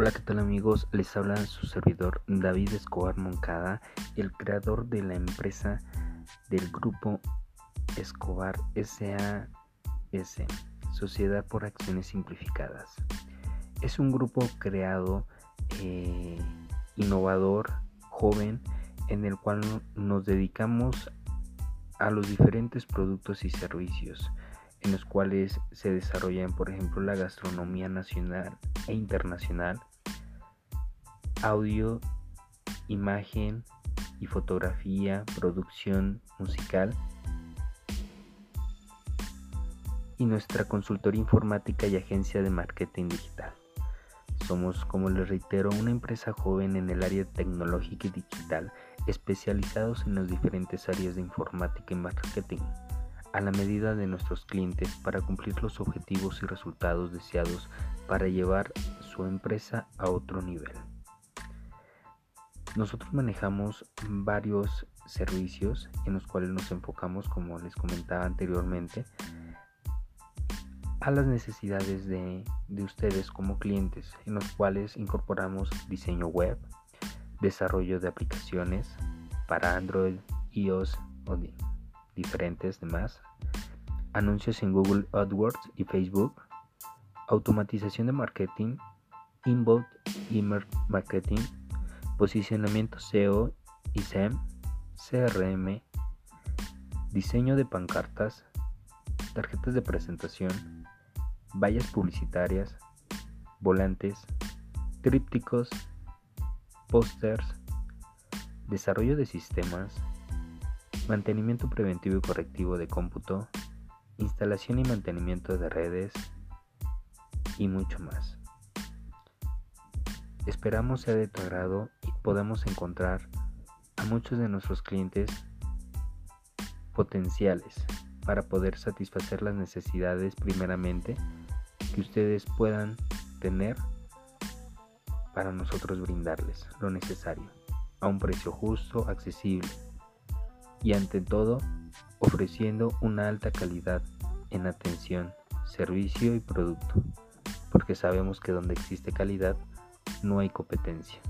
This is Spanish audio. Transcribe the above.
Hola, ¿qué tal amigos? Les habla su servidor David Escobar Moncada, el creador de la empresa del grupo Escobar SAS, Sociedad por Acciones Simplificadas. Es un grupo creado, eh, innovador, joven, en el cual nos dedicamos a los diferentes productos y servicios en los cuales se desarrollan, por ejemplo, la gastronomía nacional e internacional, audio, imagen y fotografía, producción musical y nuestra consultoría informática y agencia de marketing digital. Somos, como les reitero, una empresa joven en el área tecnológica y digital, especializados en las diferentes áreas de informática y marketing a la medida de nuestros clientes para cumplir los objetivos y resultados deseados para llevar su empresa a otro nivel. Nosotros manejamos varios servicios en los cuales nos enfocamos, como les comentaba anteriormente, a las necesidades de, ustedes como clientes, en los cuales incorporamos diseño web, desarrollo de aplicaciones para Android, iOS o diferentes demás, anuncios en Google AdWords y Facebook, automatización de marketing, inbound email marketing, posicionamiento SEO y SEM, CRM, diseño de pancartas, tarjetas de presentación, vallas publicitarias, volantes, trípticos, pósters, desarrollo de sistemas, mantenimiento preventivo y correctivo de cómputo, instalación y mantenimiento de redes y mucho más. Esperamos sea de tu agrado y podamos encontrar a muchos de nuestros clientes potenciales para poder satisfacer las necesidades primeramente que ustedes puedan tener para nosotros brindarles lo necesario a un precio justo, accesible y ante todo ofreciendo una alta calidad en atención, servicio y producto, porque sabemos que donde existe calidad no hay competencia.